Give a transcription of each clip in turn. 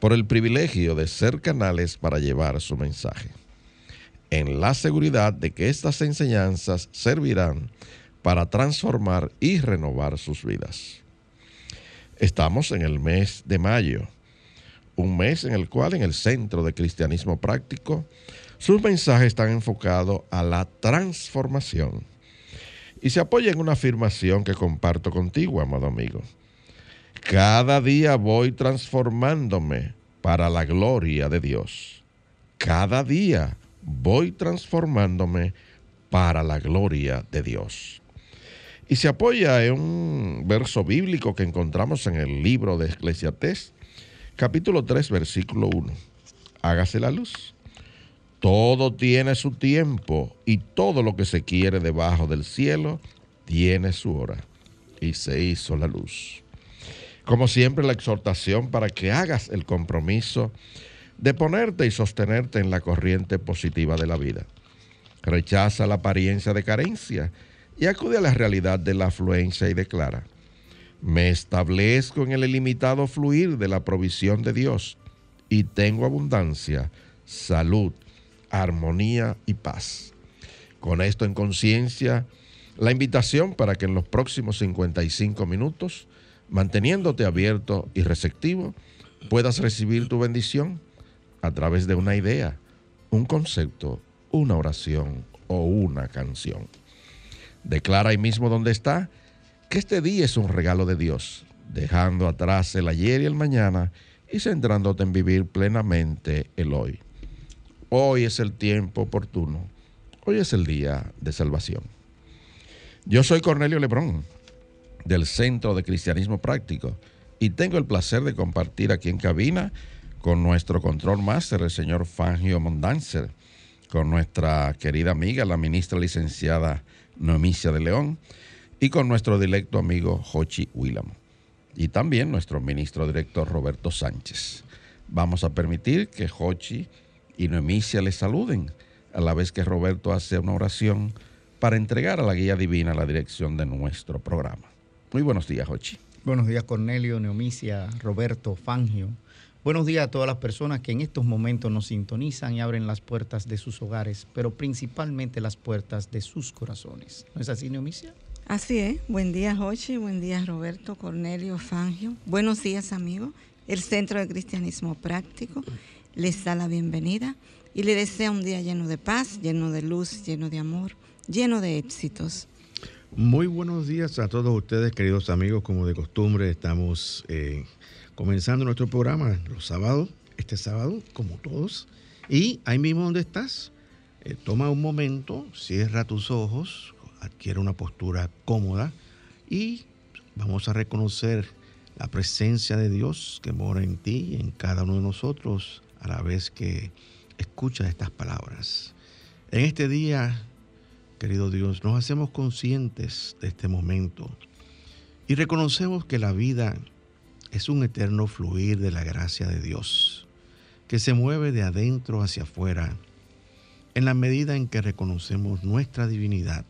por el privilegio de ser canales para llevar su mensaje, en la seguridad de que estas enseñanzas servirán para transformar y renovar sus vidas. Estamos en el mes de mayo, un mes en el cual en el Centro de Cristianismo Práctico sus mensajes están enfocados a la transformación y se apoya en una afirmación que comparto contigo, amado amigo cada día voy transformándome para la gloria de Dios. Cada día voy transformándome para la gloria de Dios. Y se apoya en un verso bíblico que encontramos en el libro de Eclesiastés, capítulo 3, versículo 1. Hágase la luz. Todo tiene su tiempo y todo lo que se quiere debajo del cielo tiene su hora. Y se hizo la luz. Como siempre, la exhortación para que hagas el compromiso de ponerte y sostenerte en la corriente positiva de la vida. Rechaza la apariencia de carencia y acude a la realidad de la afluencia y declara, me establezco en el ilimitado fluir de la provisión de Dios y tengo abundancia, salud, armonía y paz. Con esto en conciencia, la invitación para que en los próximos 55 minutos manteniéndote abierto y receptivo, puedas recibir tu bendición a través de una idea, un concepto, una oración o una canción. Declara ahí mismo donde está que este día es un regalo de Dios, dejando atrás el ayer y el mañana y centrándote en vivir plenamente el hoy. Hoy es el tiempo oportuno, hoy es el día de salvación. Yo soy Cornelio Lebrón del Centro de Cristianismo Práctico y tengo el placer de compartir aquí en cabina con nuestro control máster, el señor Fangio Mondanzer, con nuestra querida amiga, la ministra licenciada Noemicia de León, y con nuestro directo amigo Jochi Willamo, y también nuestro ministro director Roberto Sánchez. Vamos a permitir que Jochi y Noemicia les saluden, a la vez que Roberto hace una oración para entregar a la guía divina la dirección de nuestro programa. Muy buenos días, Jochi. Buenos días, Cornelio, Neomicia, Roberto, Fangio. Buenos días a todas las personas que en estos momentos nos sintonizan y abren las puertas de sus hogares, pero principalmente las puertas de sus corazones. ¿No es así, Neomicia? Así es. Buen día, Jochi. Buen día, Roberto, Cornelio, Fangio. Buenos días, amigos. El Centro de Cristianismo Práctico les da la bienvenida y le desea un día lleno de paz, lleno de luz, lleno de amor, lleno de éxitos. Muy buenos días a todos ustedes, queridos amigos. Como de costumbre, estamos eh, comenzando nuestro programa los sábados, este sábado, como todos. Y ahí mismo donde estás, eh, toma un momento, cierra tus ojos, adquiere una postura cómoda y vamos a reconocer la presencia de Dios que mora en ti y en cada uno de nosotros a la vez que escuchas estas palabras. En este día querido Dios, nos hacemos conscientes de este momento y reconocemos que la vida es un eterno fluir de la gracia de Dios, que se mueve de adentro hacia afuera en la medida en que reconocemos nuestra divinidad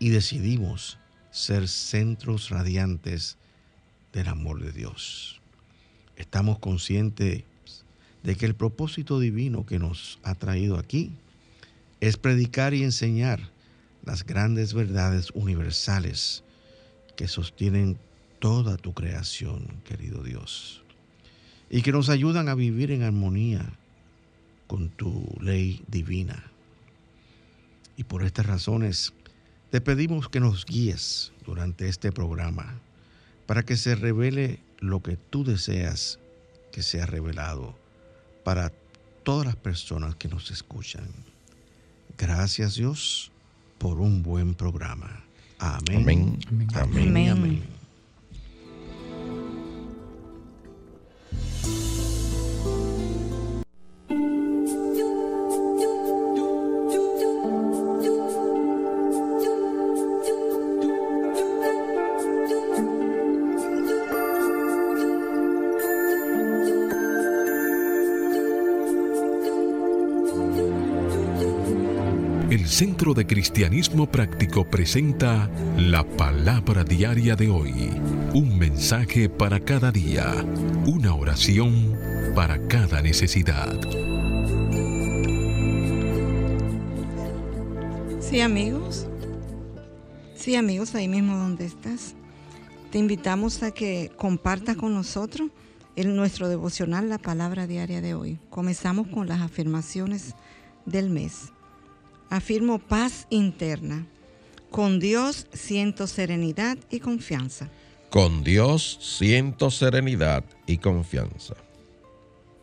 y decidimos ser centros radiantes del amor de Dios. Estamos conscientes de que el propósito divino que nos ha traído aquí es predicar y enseñar las grandes verdades universales que sostienen toda tu creación, querido Dios, y que nos ayudan a vivir en armonía con tu ley divina. Y por estas razones te pedimos que nos guíes durante este programa para que se revele lo que tú deseas que sea revelado para todas las personas que nos escuchan. Gracias Dios por un buen programa. Amén. Amén. Amén. De Cristianismo Práctico presenta la palabra diaria de hoy. Un mensaje para cada día. Una oración para cada necesidad. Sí, amigos. Sí, amigos, ahí mismo donde estás. Te invitamos a que compartas con nosotros en nuestro devocional la palabra diaria de hoy. Comenzamos con las afirmaciones del mes. Afirmo paz interna. Con Dios siento serenidad y confianza. Con Dios siento serenidad y confianza.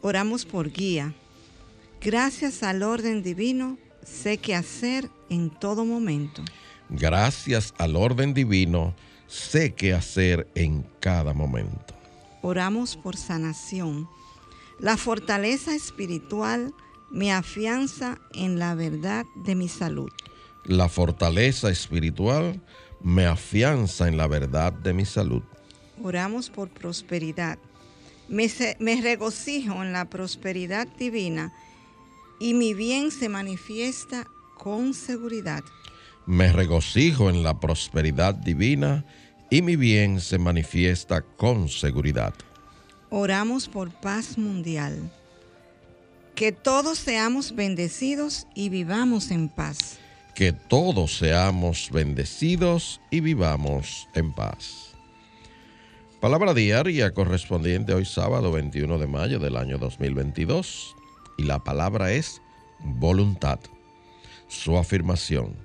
Oramos por guía. Gracias al orden divino, sé qué hacer en todo momento. Gracias al orden divino, sé qué hacer en cada momento. Oramos por sanación. La fortaleza espiritual me afianza en la verdad de mi salud. La fortaleza espiritual me afianza en la verdad de mi salud. Oramos por prosperidad. Me, regocijo en la prosperidad divina y mi bien se manifiesta con seguridad. Me regocijo en la prosperidad divina y mi bien se manifiesta con seguridad. Oramos por paz mundial. Que todos seamos bendecidos y vivamos en paz. Que todos seamos bendecidos y vivamos en paz. Palabra diaria correspondiente hoy sábado 21 de mayo del año 2022 y la palabra es voluntad. Su afirmación.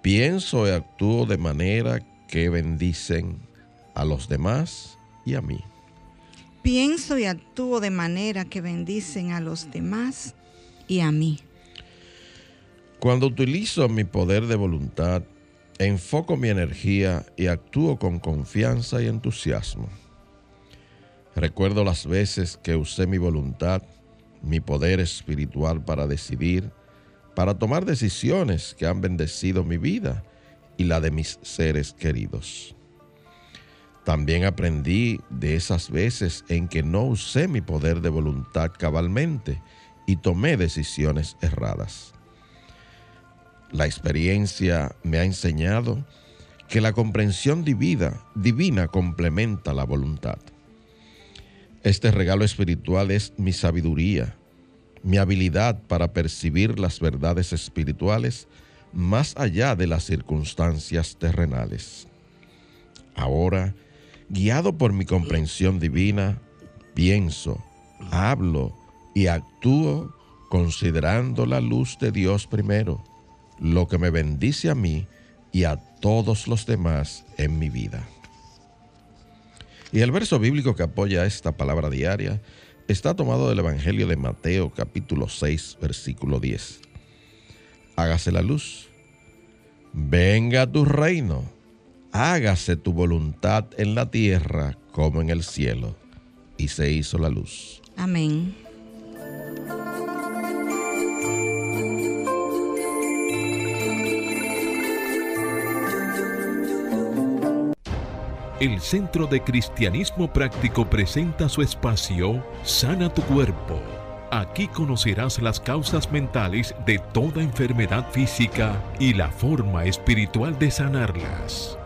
Pienso y actúo de manera que bendicen a los demás y a mí. Pienso y actúo de manera que bendicen a los demás y a mí. Cuando utilizo mi poder de voluntad, enfoco mi energía y actúo con confianza y entusiasmo. Recuerdo las veces que usé mi voluntad, mi poder espiritual para decidir, para tomar decisiones que han bendecido mi vida y la de mis seres queridos. También aprendí de esas veces en que no usé mi poder de voluntad cabalmente y tomé decisiones erradas. La experiencia me ha enseñado que la comprensión divina, divina complementa la voluntad. Este regalo espiritual es mi sabiduría, mi habilidad para percibir las verdades espirituales más allá de las circunstancias terrenales. Ahora, guiado por mi comprensión divina, pienso, hablo y actúo considerando la luz de Dios primero, lo que me bendice a mí y a todos los demás en mi vida. Y el verso bíblico que apoya esta palabra diaria está tomado del Evangelio de Mateo capítulo 6 versículo 10. Hágase la luz, venga tu reino, hágase tu voluntad en la tierra como en el cielo. Y se hizo la luz. Amén. El Centro de Cristianismo Práctico presenta su espacio Sana tu Cuerpo. Aquí conocerás las causas mentales de toda enfermedad física y la forma espiritual de sanarlas.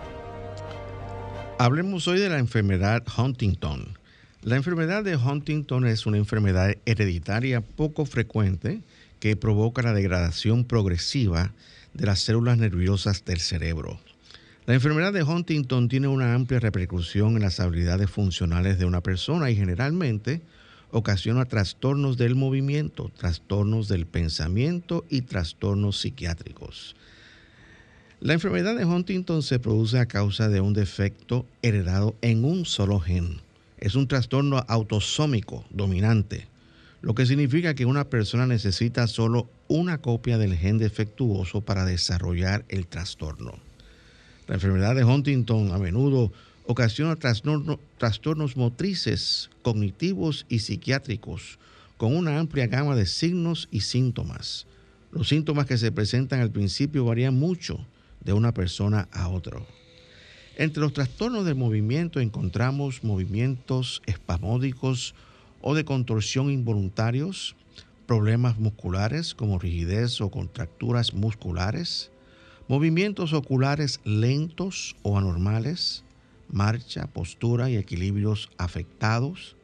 Hablemos hoy de la enfermedad Huntington. La enfermedad de Huntington es una enfermedad hereditaria poco frecuente que provoca la degradación progresiva de las células nerviosas del cerebro. La enfermedad de Huntington tiene una amplia repercusión en las habilidades funcionales de una persona y generalmente ocasiona trastornos del movimiento, trastornos del pensamiento y trastornos psiquiátricos. La enfermedad de Huntington se produce a causa de un defecto heredado en un solo gen. Es un trastorno autosómico dominante, lo que significa que una persona necesita solo una copia del gen defectuoso para desarrollar el trastorno. La enfermedad de Huntington a menudo ocasiona trastornos motrices, cognitivos y psiquiátricos, con una amplia gama de signos y síntomas. Los síntomas que se presentan al principio varían mucho de una persona a otra. Entre los trastornos del movimiento encontramos movimientos espasmódicos o de contorsión involuntarios, problemas musculares como rigidez o contracturas musculares, movimientos oculares lentos o anormales, marcha, postura y equilibrios afectados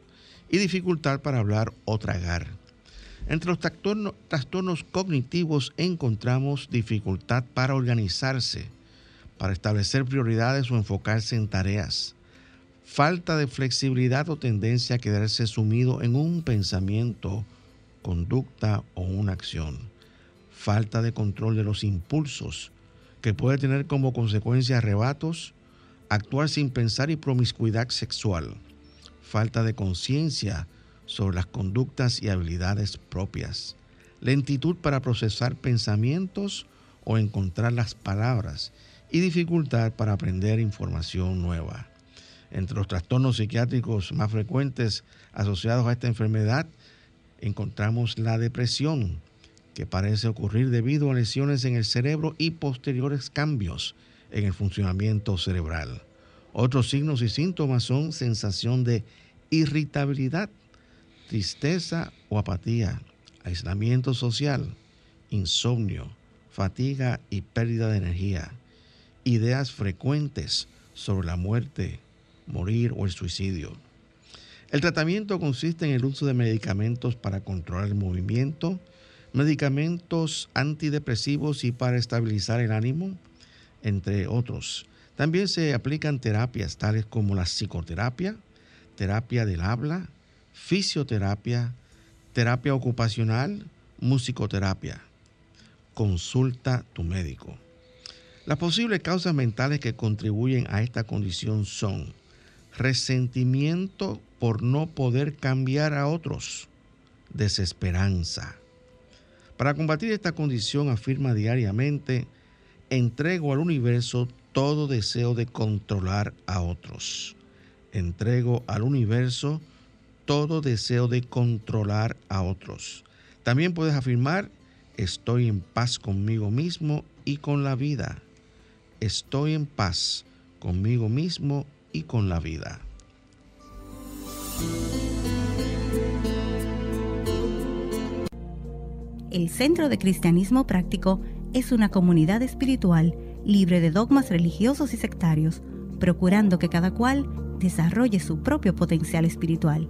y dificultad para hablar o tragar. Entre los trastornos, cognitivos encontramos dificultad para organizarse, para establecer prioridades o enfocarse en tareas, falta de flexibilidad o tendencia a quedarse sumido en un pensamiento, conducta o una acción, falta de control de los impulsos, que puede tener como consecuencia arrebatos, actuar sin pensar y promiscuidad sexual, falta de conciencia sobre las conductas y habilidades propias, lentitud para procesar pensamientos o encontrar las palabras y dificultad para aprender información nueva. Entre los trastornos psiquiátricos más frecuentes asociados a esta enfermedad encontramos la depresión, que parece ocurrir debido a lesiones en el cerebro y posteriores cambios en el funcionamiento cerebral. Otros signos y síntomas son sensación de irritabilidad, tristeza o apatía, aislamiento social, insomnio, fatiga y pérdida de energía, ideas frecuentes sobre la muerte, morir o el suicidio. El tratamiento consiste en el uso de medicamentos para controlar el movimiento, medicamentos antidepresivos y para estabilizar el ánimo, entre otros. También se aplican terapias tales como la psicoterapia, terapia del habla, fisioterapia, terapia ocupacional, musicoterapia. Consulta tu médico. Las posibles causas mentales que contribuyen a esta condición son resentimiento por no poder cambiar a otros, desesperanza, para combatir esta condición afirma diariamente, entrego al universo todo deseo de controlar a otros. Entrego al universo todo deseo de controlar a otros. También puedes afirmar, estoy en paz conmigo mismo y con la vida. Estoy en paz conmigo mismo y con la vida. el Centro de Cristianismo Práctico es una comunidad espiritual libre de dogmas religiosos y sectarios, procurando que cada cual desarrolle su propio potencial espiritual.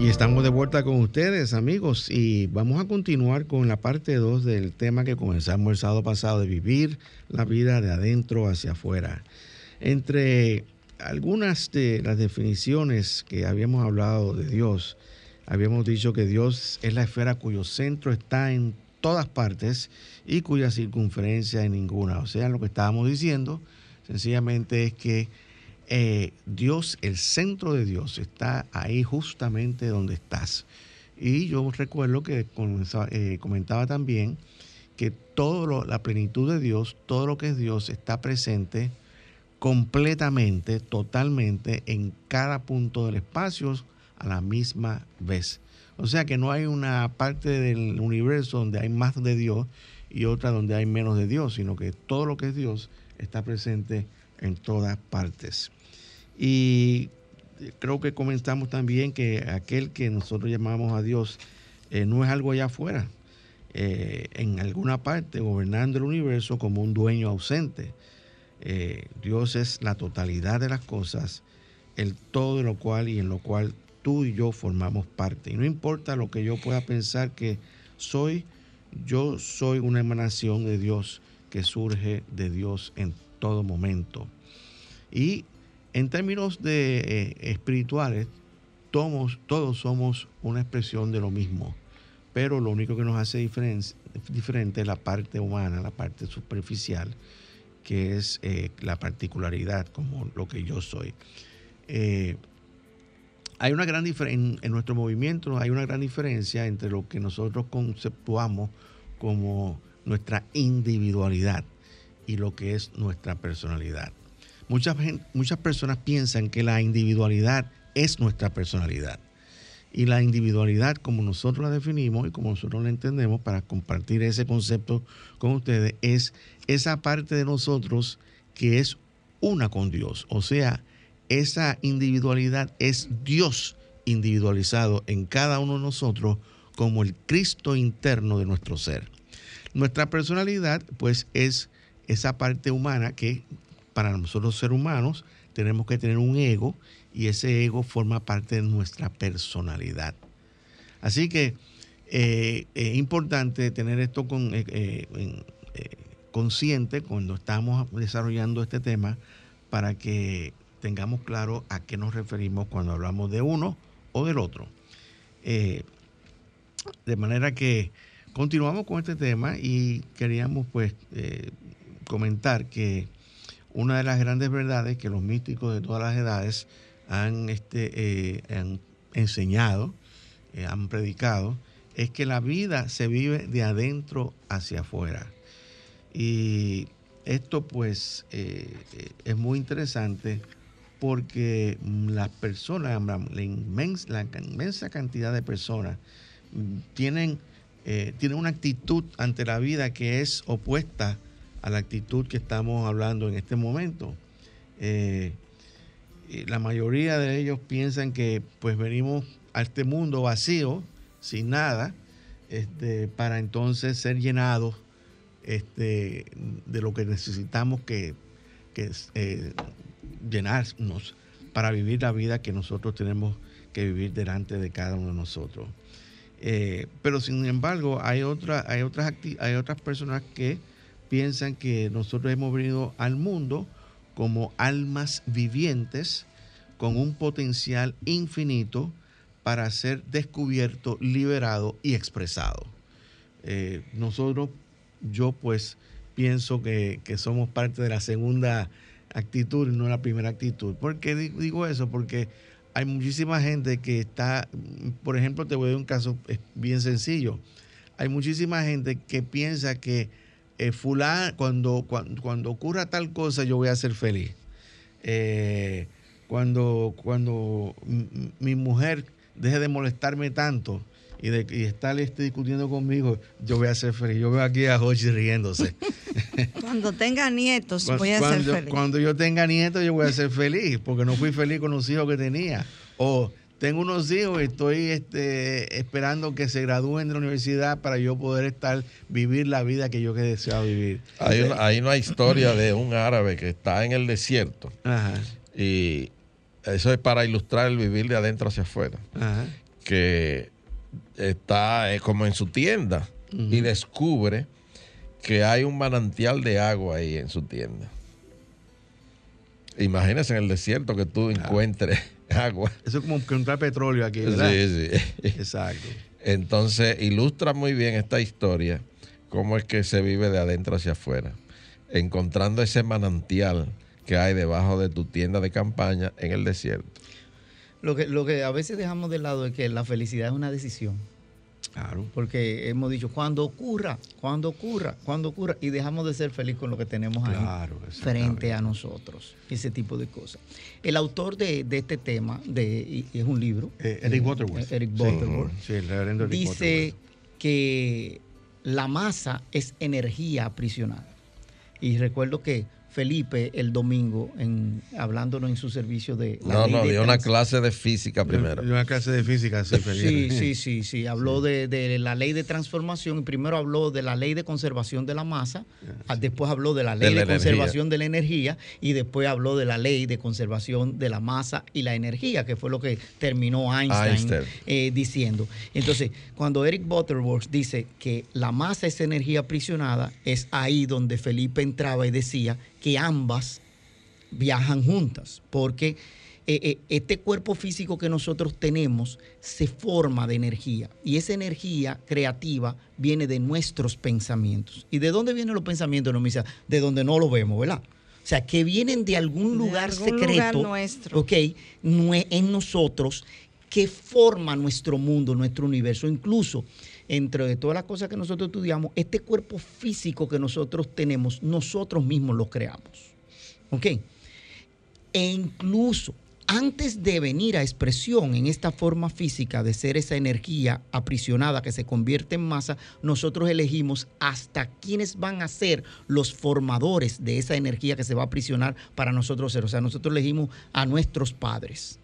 Y estamos de vuelta con ustedes, amigos, y vamos a continuar con la parte 2 del tema que comenzamos el sábado pasado de vivir la vida de adentro hacia afuera. Entre algunas de las definiciones que habíamos hablado de Dios, habíamos dicho que Dios es la esfera cuyo centro está en todas partes y cuya circunferencia en ninguna. O sea, lo que estábamos diciendo sencillamente es que eh, Dios, el centro de Dios, está ahí justamente donde estás. Y yo recuerdo que eh, comentaba también que todo la plenitud de Dios, todo lo que es Dios está presente completamente, totalmente en cada punto del espacio a la misma vez. O sea que no hay una parte del universo donde hay más de Dios y otra donde hay menos de Dios, sino que todo lo que es Dios está presente en todas partes. Y creo que comentamos también que aquel que nosotros llamamos a Dios eh, no es algo allá afuera, eh, en alguna parte, gobernando el universo como un dueño ausente. Eh, Dios es la totalidad de las cosas, el todo de lo cual y en lo cual tú y yo formamos parte. Y no importa lo que yo pueda pensar que soy, yo soy una emanación de Dios que surge de Dios en todo momento. Y en términos de, eh, espirituales, todos, somos una expresión de lo mismo, pero lo único que nos hace diferente es la parte humana, la parte superficial, que es eh, la particularidad, como lo que yo soy. Eh, hay una gran diferencia, en, nuestro movimiento hay una gran diferencia entre lo que nosotros conceptuamos como nuestra individualidad y lo que es nuestra personalidad. Muchas, muchas personas piensan que la individualidad es nuestra personalidad. Y la individualidad, como nosotros la definimos y como nosotros la entendemos para compartir ese concepto con ustedes, es esa parte de nosotros que es una con Dios. O sea, esa individualidad es Dios individualizado en cada uno de nosotros como el Cristo interno de nuestro ser. Nuestra personalidad, pues, es esa parte humana que para nosotros ser humanos tenemos que tener un ego y ese ego forma parte de nuestra personalidad. Así que eh, es importante tener esto con, eh, eh, consciente cuando estamos desarrollando este tema para que tengamos claro a qué nos referimos cuando hablamos de uno o del otro. De manera que continuamos con este tema y queríamos pues comentar que una de las grandes verdades que los místicos de todas las edades han, este, eh, han enseñado, han predicado, es que la vida se vive de adentro hacia afuera. Y esto pues es muy interesante porque las personas, la inmensa, cantidad de personas mm, tienen, eh, tienen una actitud ante la vida que es opuesta a la actitud que estamos hablando en este momento. Eh, la mayoría de ellos piensan que pues venimos a este mundo vacío, sin nada, este, para entonces ser llenados este, de lo que necesitamos que, que eh, llenarnos para vivir la vida que nosotros tenemos que vivir delante de cada uno de nosotros. Eh, pero sin embargo, hay, otra, hay, otras hay otras personas que piensan que nosotros hemos venido al mundo como almas vivientes con un potencial infinito para ser descubierto, liberado y expresado. Eh, nosotros, yo pues pienso que, que somos parte de la segunda actitud no la primera actitud. ¿Por qué digo eso? Porque hay muchísima gente que está, por ejemplo, te voy a dar un caso bien sencillo. Hay muchísima gente que piensa que eh, cuando, cuando, ocurra tal cosa, yo voy a ser feliz. Eh, cuando, cuando mi mujer deje de molestarme tanto, y, de, y estar este, discutiendo conmigo, yo voy a ser feliz. Yo veo aquí a Hochi riéndose. Cuando tenga nietos, voy a ser feliz. Cuando yo tenga nietos, yo voy a ser feliz, porque no fui feliz con los hijos que tenía. O tengo unos hijos y estoy este, esperando que se gradúen de la universidad para yo poder estar, vivir la vida que yo que deseado vivir. Hay una, hay una historia de un árabe que está en el desierto. Y eso es para ilustrar el vivir de adentro hacia afuera. Que está eh, como en su tienda y descubre que hay un manantial de agua ahí en su tienda. Imagínese en el desierto que tú encuentres agua. Eso es como encontrar petróleo aquí, Sí, sí. Exacto. Entonces ilustra muy bien esta historia, cómo es que se vive de adentro hacia afuera, encontrando ese manantial que hay debajo de tu tienda de campaña en el desierto. Lo que, lo que a veces dejamos de lado es que la felicidad es una decisión. Claro. Porque hemos dicho, cuando ocurra, cuando ocurra, cuando ocurra, y dejamos de ser felices con lo que tenemos ahí frente a nosotros, ese tipo de cosas. El autor de, este tema, de, es un libro. Eh, Eric Butterworth. Eric Butterworth. dice que la masa es energía aprisionada. Y recuerdo que Felipe el domingo en, hablándonos en su servicio de... no, no, dio una clase de física primero. Dio una clase de física, sí, Felipe. Sí, sí, sí, sí. Habló De, la ley de transformación y primero habló de la ley de conservación de la masa, ah, después habló de la ley de, conservación de la energía y después habló de la ley de conservación de la masa y la energía, que fue lo que terminó Einstein, eh, diciendo. Entonces, cuando Eric Butterworth dice que la masa es energía aprisionada, es ahí donde Felipe entraba y decía que ambas viajan juntas, porque eh, eh, este cuerpo físico que nosotros tenemos se forma de energía y esa energía creativa viene de nuestros pensamientos. ¿Y de dónde vienen los pensamientos, no, Misa? De donde no lo vemos, ¿verdad? O sea, que vienen de algún lugar secreto, nuestro. ¿ok? En nosotros que forma nuestro mundo, nuestro universo. Incluso entre todas las cosas que nosotros estudiamos, este cuerpo físico que nosotros tenemos, nosotros mismos lo creamos. ¿Ok? E incluso antes de venir a expresión en esta forma física de ser esa energía aprisionada que se convierte en masa, nosotros elegimos hasta quiénes van a ser los formadores de esa energía que se va a aprisionar para nosotros ser. O sea, nosotros elegimos a nuestros padres.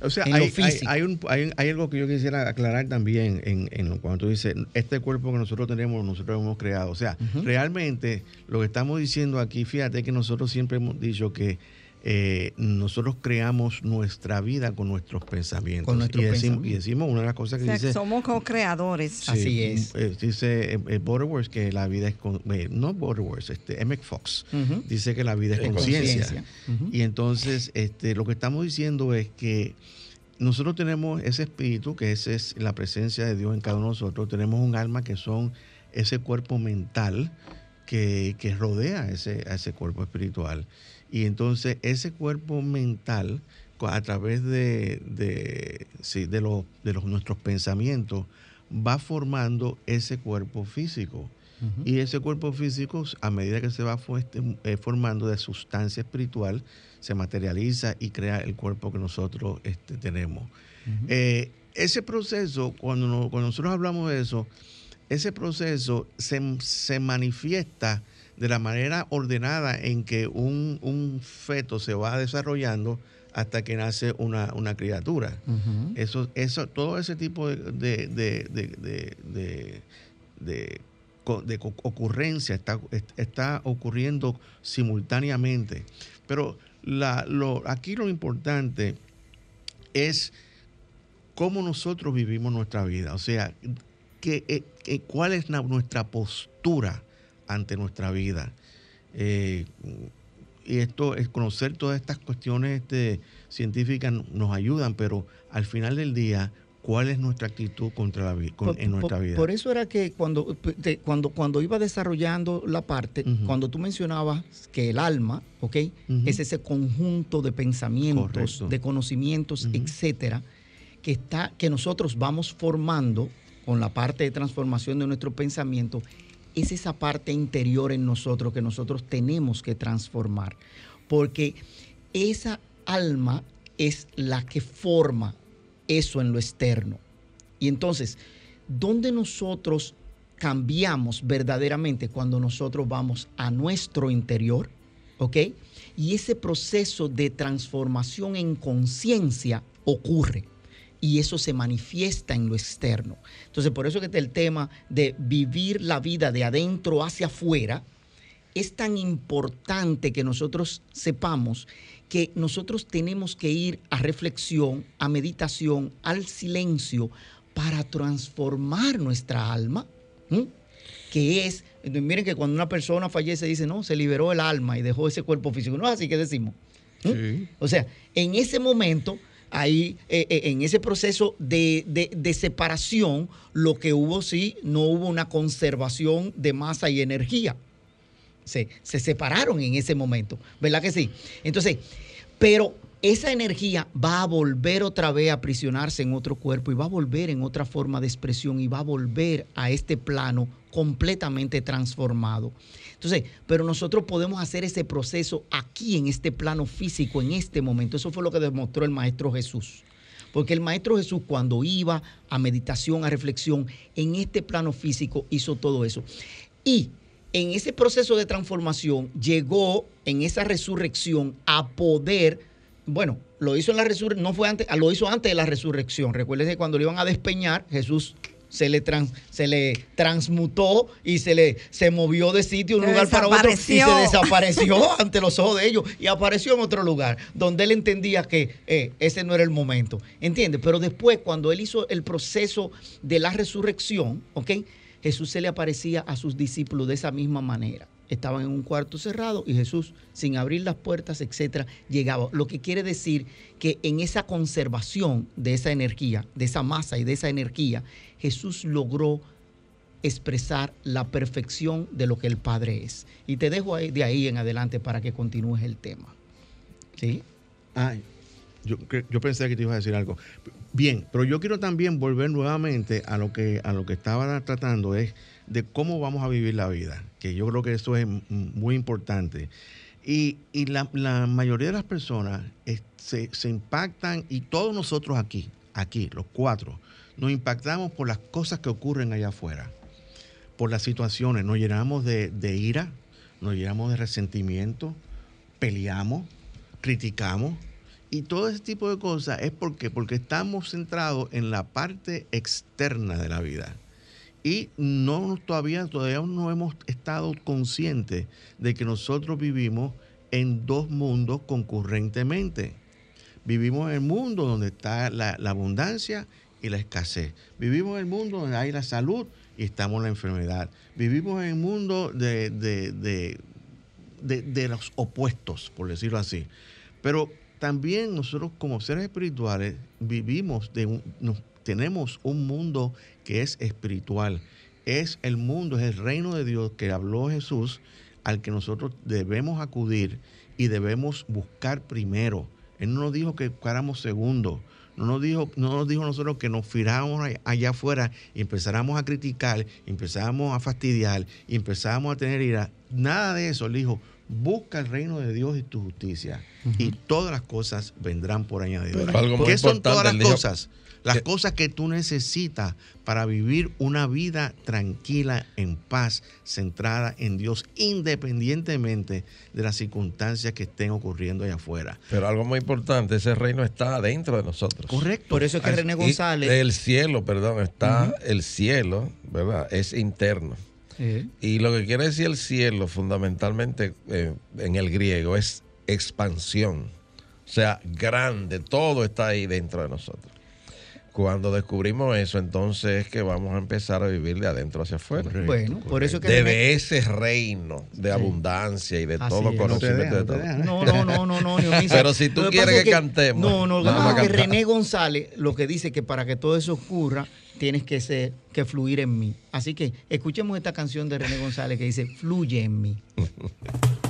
O sea, hay, hay, algo que yo quisiera aclarar también en, en cuando tú dices, este cuerpo que nosotros tenemos, nosotros hemos creado. O sea, realmente lo que estamos diciendo aquí, fíjate que nosotros siempre hemos dicho que eh, nosotros creamos nuestra vida con nuestros pensamientos. y, decimos, una de las cosas que dice... Somos co-creadores. Así es. Eh, dice eh, que la vida es... Con, no Borderworth, este, Emmett Fox dice que la vida es conciencia. Y entonces este, lo que estamos diciendo es que nosotros tenemos ese espíritu, que esa es la presencia de Dios en cada uno de nosotros. Tenemos un alma que son ese cuerpo mental que, que rodea ese, a ese cuerpo espiritual. Y entonces ese cuerpo mental, a través de, de, de, los, de los, nuestros pensamientos, va formando ese cuerpo físico. Y ese cuerpo físico, a medida que se va eh, formando de sustancia espiritual, se materializa y crea el cuerpo que nosotros este, tenemos. Eh, ese proceso, cuando, cuando, nosotros hablamos de eso, ese proceso se, se manifiesta de la manera ordenada en que un, feto se va desarrollando hasta que nace una, criatura. eso, eso, todo ese tipo de, de, de, ocurrencia está, está, ocurriendo simultáneamente. Pero la, lo, aquí lo importante es cómo nosotros vivimos nuestra vida. O sea, que, eh, cuál es nuestra postura ante nuestra vida. Eh, y esto es conocer todas estas cuestiones este, científicas nos ayudan, pero al final del día, ¿cuál es nuestra actitud contra la vida, en nuestra vida? Por eso era que cuando, cuando, cuando iba desarrollando la parte, cuando tú mencionabas que el alma, ¿ok? Es ese conjunto de pensamientos, de conocimientos, etcétera, que, está, que nosotros vamos formando con la parte de transformación de nuestro pensamiento es esa parte interior en nosotros que nosotros tenemos que transformar, porque esa alma es la que forma eso en lo externo. Y entonces, ¿dónde nosotros cambiamos verdaderamente cuando nosotros vamos a nuestro interior? ¿Ok? Y ese proceso de transformación en conciencia ocurre y eso se manifiesta en lo externo. Entonces, por eso que el tema de vivir la vida de adentro hacia afuera es tan importante que nosotros sepamos que nosotros tenemos que ir a reflexión, a meditación, al silencio para transformar nuestra alma, que es, miren que cuando una persona fallece dice, no, se liberó el alma y dejó ese cuerpo físico, no así que decimos. O sea, en ese momento ahí eh, eh, en ese proceso de, separación, lo que hubo sí, no hubo una conservación de masa y energía. Se, se separaron en ese momento, ¿verdad que sí? Entonces, pero esa energía va a volver otra vez a aprisionarse en otro cuerpo y va a volver en otra forma de expresión y va a volver a este plano completamente transformado. Entonces, pero nosotros podemos hacer ese proceso aquí en este plano físico, en este momento. Eso fue lo que demostró el Maestro Jesús. Porque el Maestro Jesús cuando iba a meditación, a reflexión, en este plano físico hizo todo eso. Y en ese proceso de transformación llegó en esa resurrección a poder, bueno, lo hizo en la resurrección, no fue antes, lo hizo antes de la resurrección. Recuerden que cuando lo iban a despeñar, Jesús se le, se le transmutó y se le se movió de sitio de un lugar para otro y se desapareció ante los ojos de ellos y apareció en otro lugar donde él entendía que eh, ese no era el momento. ¿Entiendes? Pero después, cuando él hizo el proceso de la resurrección, ¿ok? Jesús se le aparecía a sus discípulos de esa misma manera. Estaban en un cuarto cerrado y Jesús, sin abrir las puertas, etcétera, llegaba. Lo que quiere decir que en esa conservación de esa energía, de esa masa y de esa energía, Jesús logró expresar la perfección de lo que el Padre es. Y te dejo de ahí en adelante para que continúes el tema. ¿Sí? Ay, yo, yo, pensé que te ibas a decir algo. Bien, pero yo quiero también volver nuevamente a lo que, a lo que estaba tratando, es de cómo vamos a vivir la vida, que yo creo que eso es muy importante. Y, la, mayoría de las personas se, se impactan, y todos nosotros aquí, aquí, los cuatro, nos impactamos por las cosas que ocurren allá afuera, por las situaciones, nos llenamos de, ira, nos llenamos de resentimiento, peleamos, criticamos. Y todo ese tipo de cosas es porque, porque estamos centrados en la parte externa de la vida. Y no todavía, todavía no hemos estado conscientes de que nosotros vivimos en dos mundos concurrentemente. Vivimos en el mundo donde está la, abundancia y la escasez. Vivimos en el mundo donde hay la salud y estamos en la enfermedad. Vivimos en el mundo de, de, los opuestos, por decirlo así. Pero también nosotros como seres espirituales vivimos, de tenemos un mundo que es espiritual. Es el mundo, es el reino de Dios que habló Jesús, al que nosotros debemos acudir y debemos buscar primero. Él no nos dijo que buscáramos segundo. No nos dijo, no nos dijo nosotros que nos firáramos allá afuera y empezáramos a criticar, empezáramos a fastidiar y empezáramos a tener ira. Nada de eso. Le dijo, busca el reino de Dios y tu justicia y todas las cosas vendrán por añadidura. ¿Qué son todas las cosas? Las cosas que tú necesitas para vivir una vida tranquila, en paz, centrada en Dios, independientemente de las circunstancias que estén ocurriendo allá afuera. Pero algo muy importante, ese reino está dentro de nosotros. Correcto. Por eso es que René González... El cielo, perdón, está el cielo, ¿verdad? Es interno. Y lo que quiere decir el cielo fundamentalmente eh, en el griego es expansión. O sea, grande, todo está ahí dentro de nosotros. Cuando descubrimos eso, entonces es que vamos a empezar a vivir de adentro hacia afuera. Bueno, por eso que... De ese reino de abundancia y de todo conocimiento. No, no, no, no, no, Pero si tú quieres que, cantemos... No, no, lo que René González lo que dice que para que todo eso ocurra, tienes que ser, que fluir en mí. Así que escuchemos esta canción de René González que dice, fluye en mí.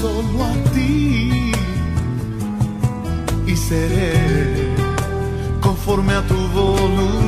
solo a ti y seré conforme a tu voluntad.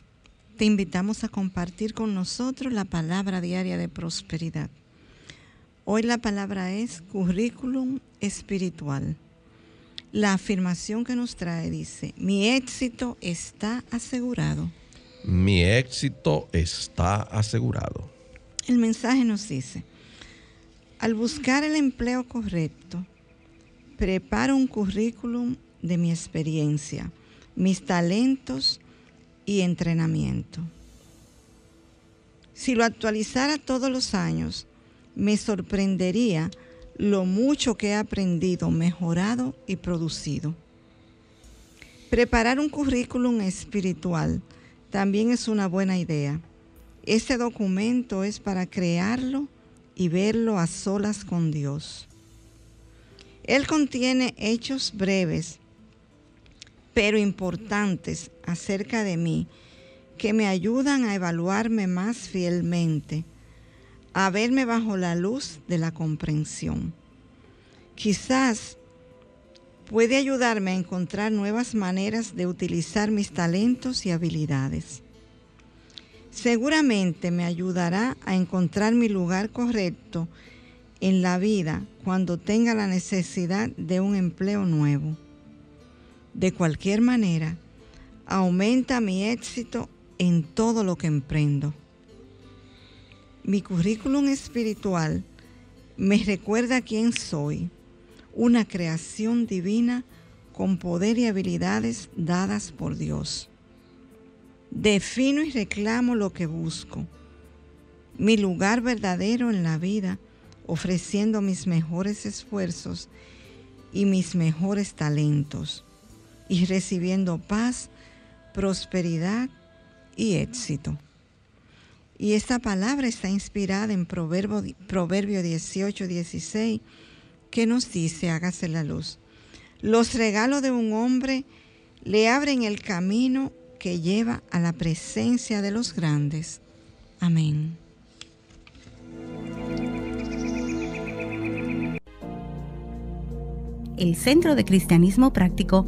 te invitamos a compartir con nosotros la palabra diaria de prosperidad. Hoy la palabra es currículum espiritual. La afirmación que nos trae dice, mi éxito está asegurado. Mi éxito está asegurado. El mensaje nos dice, al buscar el empleo correcto, preparo un currículum de mi experiencia, mis talentos y entrenamiento. Si lo actualizara todos los años, me sorprendería lo mucho que he aprendido, mejorado y producido. Preparar un currículum espiritual también es una buena idea. Este documento es para crearlo y verlo a solas con Dios. Él contiene hechos breves, pero importantes acerca de mí, que me ayudan a evaluarme más fielmente, a verme bajo la luz de la comprensión. Quizás puede ayudarme a encontrar nuevas maneras de utilizar mis talentos y habilidades. Seguramente me ayudará a encontrar mi lugar correcto en la vida cuando tenga la necesidad de un empleo nuevo. De cualquier manera, aumenta mi éxito en todo lo que emprendo. Mi currículum espiritual me recuerda quién soy, una creación divina con poder y habilidades dadas por Dios. Defino y reclamo lo que busco, mi lugar verdadero en la vida, ofreciendo mis mejores esfuerzos y mis mejores talentos, y recibiendo paz, prosperidad y éxito. Y esta palabra está inspirada en Proverbio, Proverbio 18, 16, que nos dice, hágase la luz. Los regalos de un hombre le abren el camino que lleva a la presencia de los grandes. Amén. El Centro de Cristianismo Práctico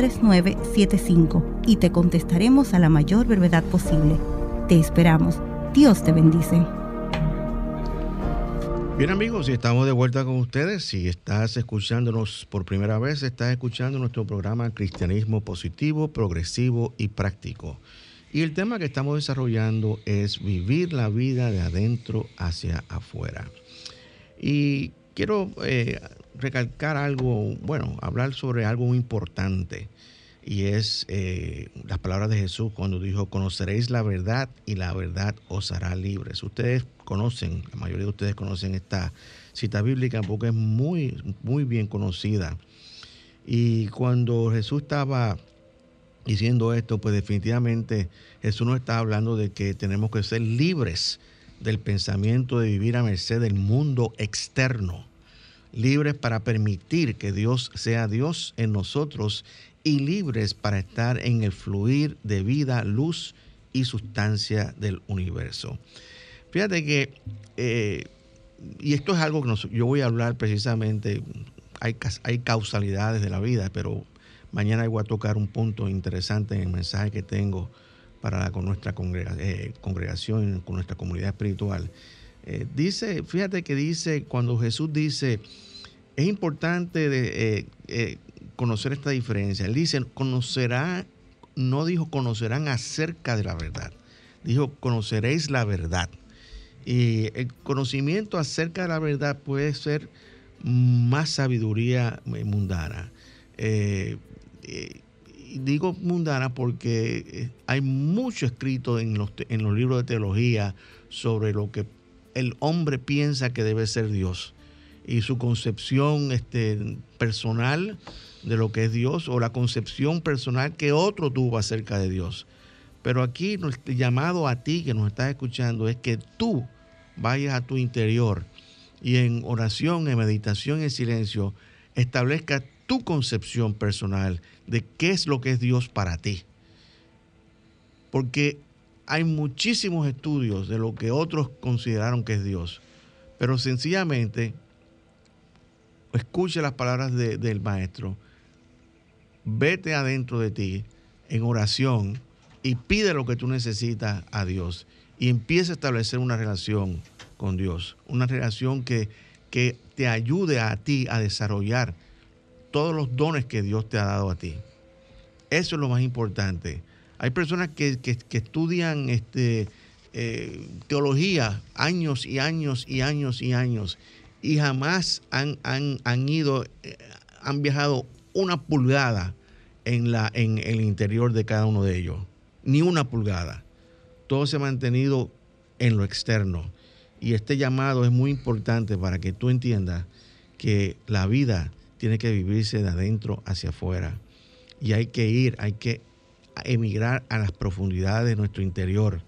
809-350-3975 y te contestaremos a la mayor brevedad posible. Te esperamos. Dios te bendice. Bien amigos, y estamos de vuelta con ustedes. Si estás escuchándonos por primera vez, estás escuchando nuestro programa Cristianismo Positivo, Progresivo y Práctico. Y el tema que estamos desarrollando es vivir la vida de adentro hacia afuera. Y quiero eh, recalcar algo, bueno, hablar sobre algo muy importante. Y es eh, las palabras de Jesús cuando dijo, conoceréis la verdad y la verdad os hará libres. Ustedes conocen, la mayoría de ustedes conocen esta cita bíblica porque es muy, muy bien conocida. Y cuando Jesús estaba diciendo esto, pues definitivamente Jesús no está hablando de que tenemos que ser libres del pensamiento de vivir a merced del mundo externo, libres para permitir que Dios sea Dios en nosotros y libres para estar en el fluir de vida, luz y sustancia del universo. Fíjate que, eh, y esto es algo que yo voy a hablar precisamente, hay, causalidades de la vida, pero mañana voy a tocar un punto interesante en el mensaje que tengo para con nuestra eh, congregación, con nuestra comunidad espiritual. Eh, dice, fíjate que dice, cuando Jesús dice, es importante de, conocer esta diferencia. Él dice, conocerá, no dijo conocerán acerca de la verdad, dijo conoceréis la verdad. Y el conocimiento acerca de la verdad puede ser más sabiduría mundana. Eh, eh, digo mundana porque eh, hay mucho escrito en los, en los libros de teología sobre lo que el hombre piensa que debe ser Dios y su concepción este, personal de lo que es Dios o la concepción personal que otro tuvo acerca de Dios. Pero aquí nuestro llamado a ti que nos estás escuchando es que tú vayas a tu interior y en oración, en meditación, en silencio, establezca tu concepción personal de qué es lo que es Dios para ti. Porque hay muchísimos estudios de lo que otros consideraron que es Dios, pero sencillamente escuche las palabras del maestro, vete adentro de ti en oración y pide lo que tú necesitas a Dios y empieza a establecer una relación con Dios, una relación que, que te ayude a ti a desarrollar todos los dones que Dios te ha dado a ti. Eso es lo más importante. Hay personas que, estudian este, eh, teología años y años y años y años y jamás han, han, ido, eh, han viajado una pulgada en, la, en el interior de cada uno de ellos. Ni una pulgada todo se ha mantenido en lo externo. Y este llamado es muy importante para que tú entiendas que la vida tiene que vivirse de adentro hacia afuera. Y hay que ir, hay que emigrar a las profundidades de nuestro interior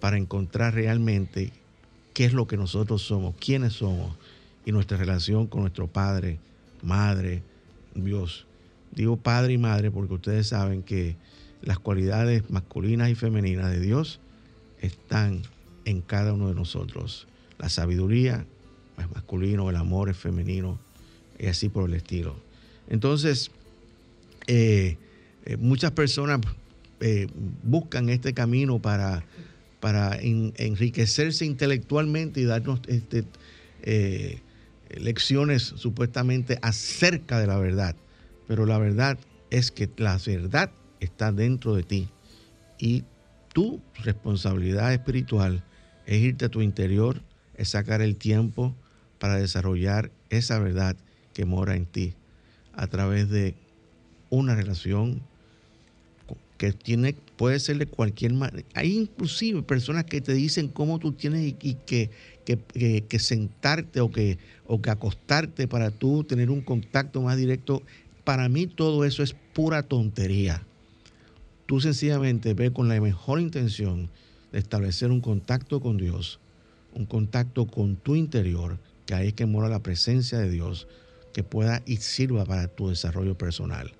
para encontrar realmente qué es lo que nosotros somos, quiénes somos y nuestra relación con nuestro Padre, Madre, Dios. Digo Padre y Madre porque ustedes saben que las cualidades masculinas y femeninas de Dios están en cada uno de nosotros. La sabiduría es masculino, el amor es femenino y así por el estilo. Entonces, eh, eh, muchas personas eh, buscan este camino para, para en- enriquecerse intelectualmente y darnos este, eh, lecciones supuestamente acerca de la verdad. Pero la verdad es que la verdad está dentro de ti y tu responsabilidad espiritual es irte a tu interior, es sacar el tiempo para desarrollar esa verdad que mora en ti a través de una relación que tiene, puede ser de cualquier manera. Hay inclusive personas que te dicen cómo tú tienes y, que, que- que sentarte o que, o que acostarte para tú tener un contacto más directo. Para mí todo eso es pura tontería. Tú sencillamente ve con la mejor intención de establecer un contacto con Dios, un contacto con tu interior, que ahí es que mora la presencia de Dios, que pueda y sirva para tu desarrollo personal.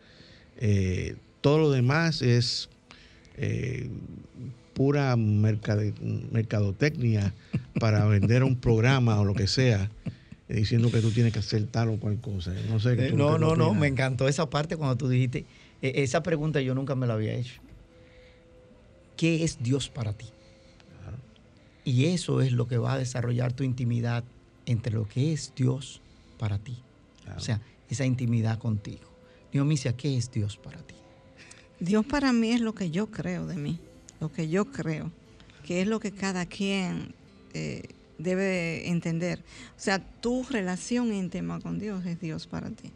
Eh, todo lo demás es eh, pura mercade- mercadotecnia para vender un programa o lo que sea, diciendo que tú tienes que hacer tal o cual cosa. No sé. Eh, tú no, no, no, me encantó esa parte cuando tú dijiste, eh, esa pregunta yo nunca me la había hecho. ¿Qué es Dios para ti? Y eso es lo que va a desarrollar tu intimidad entre lo que es Dios para ti. Claro. O sea, esa intimidad contigo. Diomicia, ¿qué es Dios para ti? Dios para mí es lo que yo creo de mí, lo que yo creo, que es lo que cada quien eh, debe entender. O sea, tu relación íntima con Dios es Dios para ti.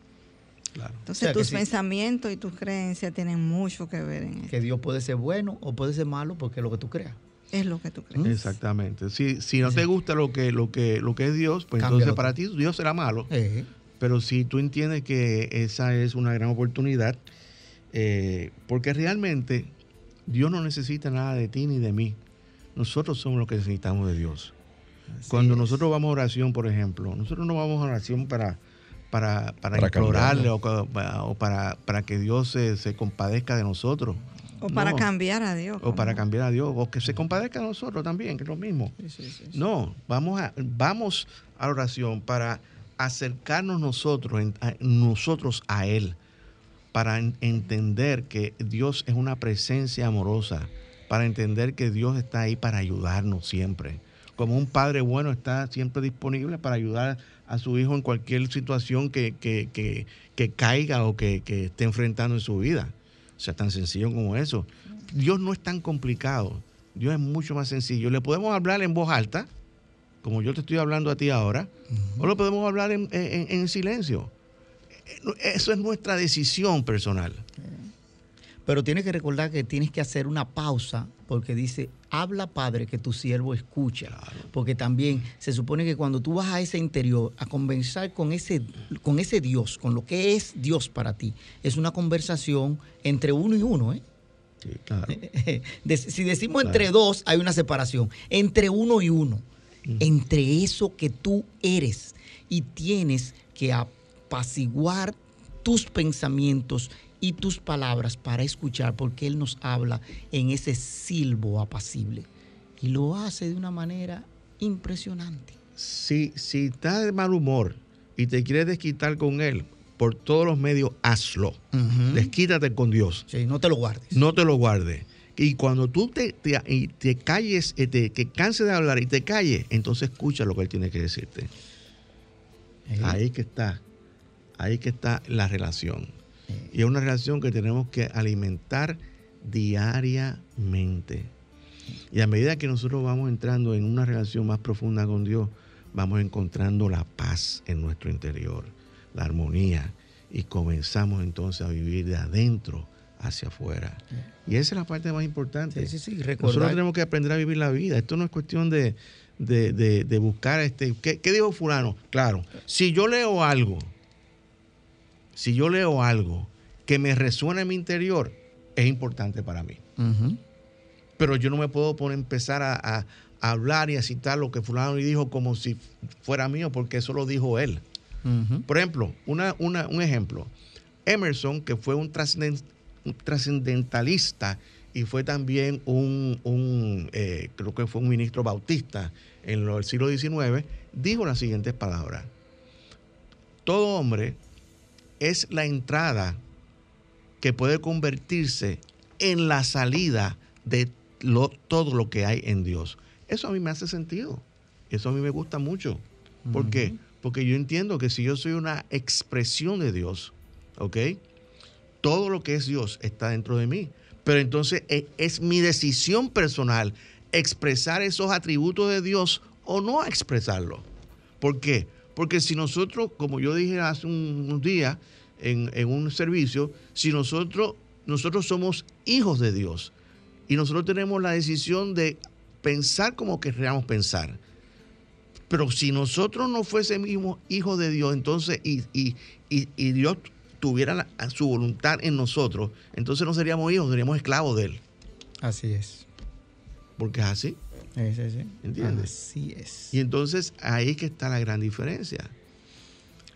Claro. Entonces O sea, que tus sí. pensamientos y tus creencias tienen mucho que ver en eso. Que Dios puede ser bueno o puede ser malo porque es lo que tú creas. Es lo que tú crees. Exactamente. Si, si no te gusta lo que, lo que, lo que es Dios, pues Cámbialo entonces para ti Dios será malo. Eh, Pero si tú entiendes que esa es una gran oportunidad, eh, porque realmente Dios no necesita nada de ti ni de mí. Nosotros somos los que necesitamos de Dios. Cuando es. nosotros vamos a oración, por ejemplo, nosotros no vamos a oración para, para, para, Para implorarle cambiarlo. o, para, para que Dios se, se compadezca de nosotros. O para cambiar a Dios. O para cambiar a Dios, o que se compadezca de nosotros también, que es lo mismo. No, vamos a, vamos a la oración para acercarnos nosotros, en- a, nosotros a Él, para en- entender que Dios es una presencia amorosa, para entender que Dios está ahí para ayudarnos siempre. Como un padre bueno está siempre disponible para ayudar a su hijo en cualquier situación que, que- que- que caiga o que, que esté enfrentando en su vida. O sea, tan sencillo como eso. Dios no es tan complicado. Dios es mucho más sencillo. Le podemos hablar en voz alta, como yo te estoy hablando a ti ahora, o lo podemos hablar en- en silencio. Eso es nuestra decisión personal. Pero tienes que recordar que tienes que hacer una pausa porque dice, habla Padre que tu siervo escucha. Porque también se supone que cuando tú vas a ese interior a conversar con ese, con ese Dios, con lo que es Dios para ti, es una conversación entre uno y uno. ¿eh? Sí, claro. Si decimos entre dos, hay una separación. Entre uno y uno. Entre eso que tú eres. Y tienes que apaciguar tus pensamientos y tus palabras para escuchar, porque Él nos habla en ese silbo apacible. Y lo hace de una manera impresionante. Si, si estás de mal humor y te quieres desquitar con Él, por todos los medios, hazlo. Desquítate con Dios. Sí, no te lo guardes. No te lo guardes. Y cuando tú te, te, y te calles, eh, te, que canses de hablar y te calles, entonces escucha lo que Él tiene que decirte. Ahí que está. Ahí que está la relación. Y es una relación que tenemos que alimentar diariamente. Y a medida que nosotros vamos entrando en una relación más profunda con Dios, vamos encontrando la paz en nuestro interior, la armonía, y comenzamos entonces a vivir de adentro hacia afuera. Y esa es la parte más importante. Sí, sí, sí, Nosotros tenemos que aprender a vivir la vida. Esto no es cuestión de, de- de- de buscar este. ¿qué, qué dijo fulano? Claro, si yo leo algo, si yo leo algo que me resuena en mi interior, es importante para mí. Pero yo no me puedo poner empezar a, a- a hablar y a citar lo que fulano dijo como si fuera mío, porque eso lo dijo él. Por ejemplo, una, una- un ejemplo. Emerson, que fue un trascenden- un trascendentalista y fue también un, un, eh, creo que fue un ministro bautista en el siglo XIX, dijo las siguientes palabras. Todo hombre es la entrada que puede convertirse en la salida de lo, todo lo que hay en Dios. Eso a mí me hace sentido. Eso a mí me gusta mucho. ¿Por qué? Porque yo entiendo que si yo soy una expresión de Dios, ¿ok? Todo lo que es Dios está dentro de mí. Pero entonces es, es mi decisión personal expresar esos atributos de Dios o no expresarlo. ¿Por qué? Porque si nosotros, como yo dije hace un- unos días en, en un servicio, si nosotros, nosotros somos hijos de Dios y nosotros tenemos la decisión de pensar como queramos pensar. Pero si nosotros no fuésemos hijos de Dios, entonces, y, y- y- y Dios tuviera la- su voluntad en nosotros, entonces no seríamos hijos, seríamos esclavos de Él. Así es. Porque es así. Sí, sí, sí. ¿Entiendes? Así es. Y entonces ahí es que está la gran diferencia.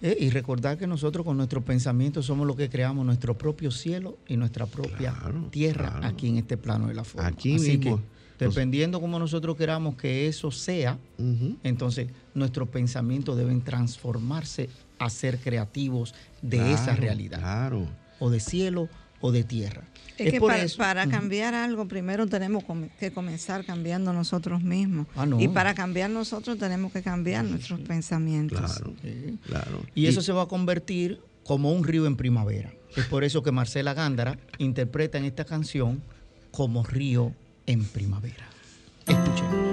Eh, y recordar que nosotros con nuestros pensamientos somos los que creamos nuestro propio cielo y nuestra propia Claro, tierra claro. aquí en este plano de la forma. Aquí Así mismo. que, dependiendo como nosotros queramos que eso sea, entonces nuestros pensamientos deben transformarse a ser creativos de esa realidad, Claro. o de cielo o de tierra. Es, que por para, eso- para Ujú. cambiar algo, primero tenemos que comenzar cambiando nosotros mismos. Ah, no. Y para cambiar nosotros tenemos que cambiar nuestros pensamientos. Claro. Sí. Claro. Y eso se va a convertir como un río en primavera. Es por eso que Marcela Gándara interpreta en esta canción como río en primavera. Escuchemos.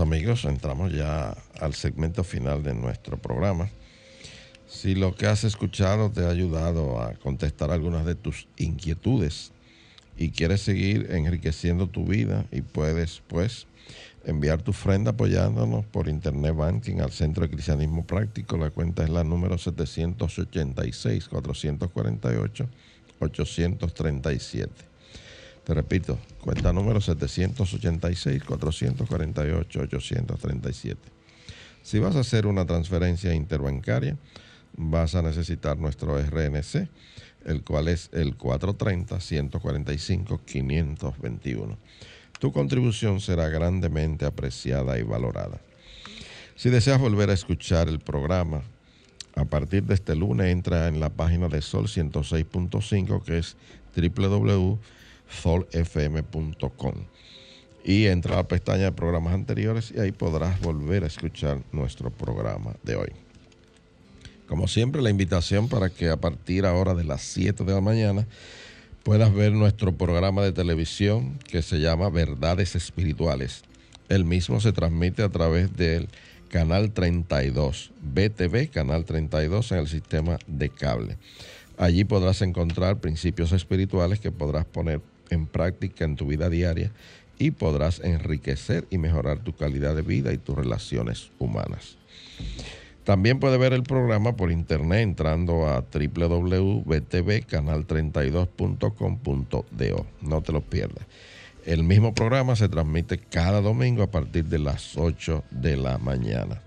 Amigos, entramos ya al segmento final de nuestro programa. Si lo que has escuchado te ha ayudado a contestar algunas de tus inquietudes y quieres seguir enriqueciendo tu vida y puedes, pues, enviar tu ofrenda apoyándonos por Internet Banking al Centro de Cristianismo Práctico. La cuenta es la número 786-448-837. Te repito, cuenta número 786-448-837. Si vas a hacer una transferencia interbancaria, vas a necesitar nuestro RNC, el cual es el 430-145-521. Tu contribución será grandemente apreciada y valorada. Si deseas volver a escuchar el programa, a partir de este lunes entra en la página de Sol 106.5 que es www.solfm.com y entra a la pestaña de programas anteriores y ahí podrás volver a escuchar nuestro programa de hoy. Como siempre, la invitación para que a partir ahora de las 7 de la mañana puedas ver nuestro programa de televisión que se llama Verdades Espirituales. El mismo se transmite a través del canal 32, BTV, canal 32 en el sistema de cable. Allí podrás encontrar principios espirituales que podrás poner en práctica en tu vida diaria y podrás enriquecer y mejorar tu calidad de vida y tus relaciones humanas. También puede ver el programa por internet entrando a www.btvcanal32.com.do. No te lo pierdas. El mismo programa se transmite cada domingo a partir de las 8 de la mañana.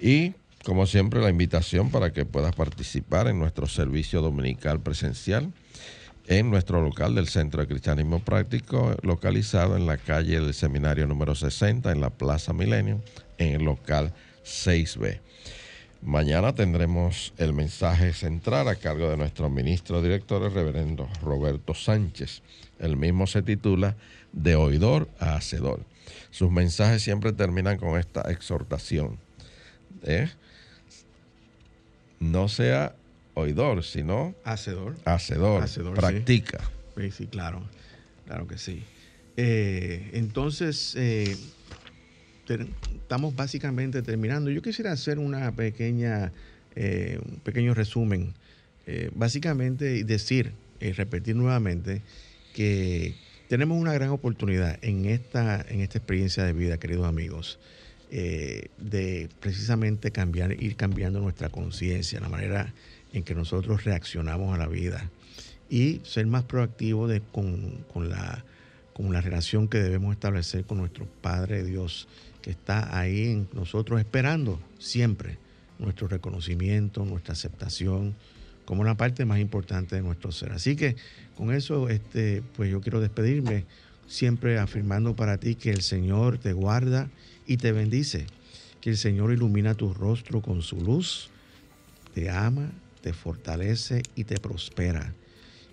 Y como siempre, la invitación para que puedas participar en nuestro servicio dominical presencial en nuestro local del Centro de Cristianismo Práctico, localizado en la calle del Seminario número 60, en la Plaza Milenio, en el local 6B. Mañana tendremos el mensaje central a cargo de nuestro ministro director, el reverendo Roberto Sánchez. El mismo se titula De oidor a hacedor. Sus mensajes siempre terminan con esta exhortación. ¿eh? No sea oidor, sino Hacedor. hacedor. Hacedor. Practica. Sí, sí, claro. Claro que sí. Eh, entonces, eh, estamos básicamente terminando. Yo quisiera hacer una pequeña, eh, un pequeño resumen. Básicamente decir y repetir nuevamente que tenemos una gran oportunidad en esta, en esta experiencia de vida, queridos amigos, eh, de precisamente cambiar, ir cambiando nuestra conciencia, la manera en que nosotros reaccionamos a la vida y ser más proactivos de- con, con la, con la relación que debemos establecer con nuestro Padre Dios, que está ahí en nosotros esperando siempre nuestro reconocimiento, nuestra aceptación, como una parte más importante de nuestro ser. Así que con eso, este, pues yo quiero despedirme siempre afirmando para ti que el Señor te guarda y te bendice, que el Señor ilumina tu rostro con su luz, te ama, te fortalece y te prospera.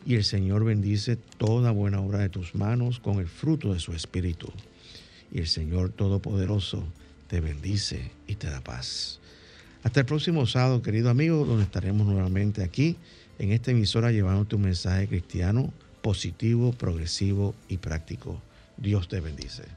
Y el Señor bendice toda buena obra de tus manos con el fruto de su espíritu. Y el Señor Todopoderoso te bendice y te da paz. Hasta el próximo sábado, querido amigo, donde estaremos nuevamente aquí en esta emisora llevándote un mensaje cristiano positivo, progresivo y práctico. Dios te bendice.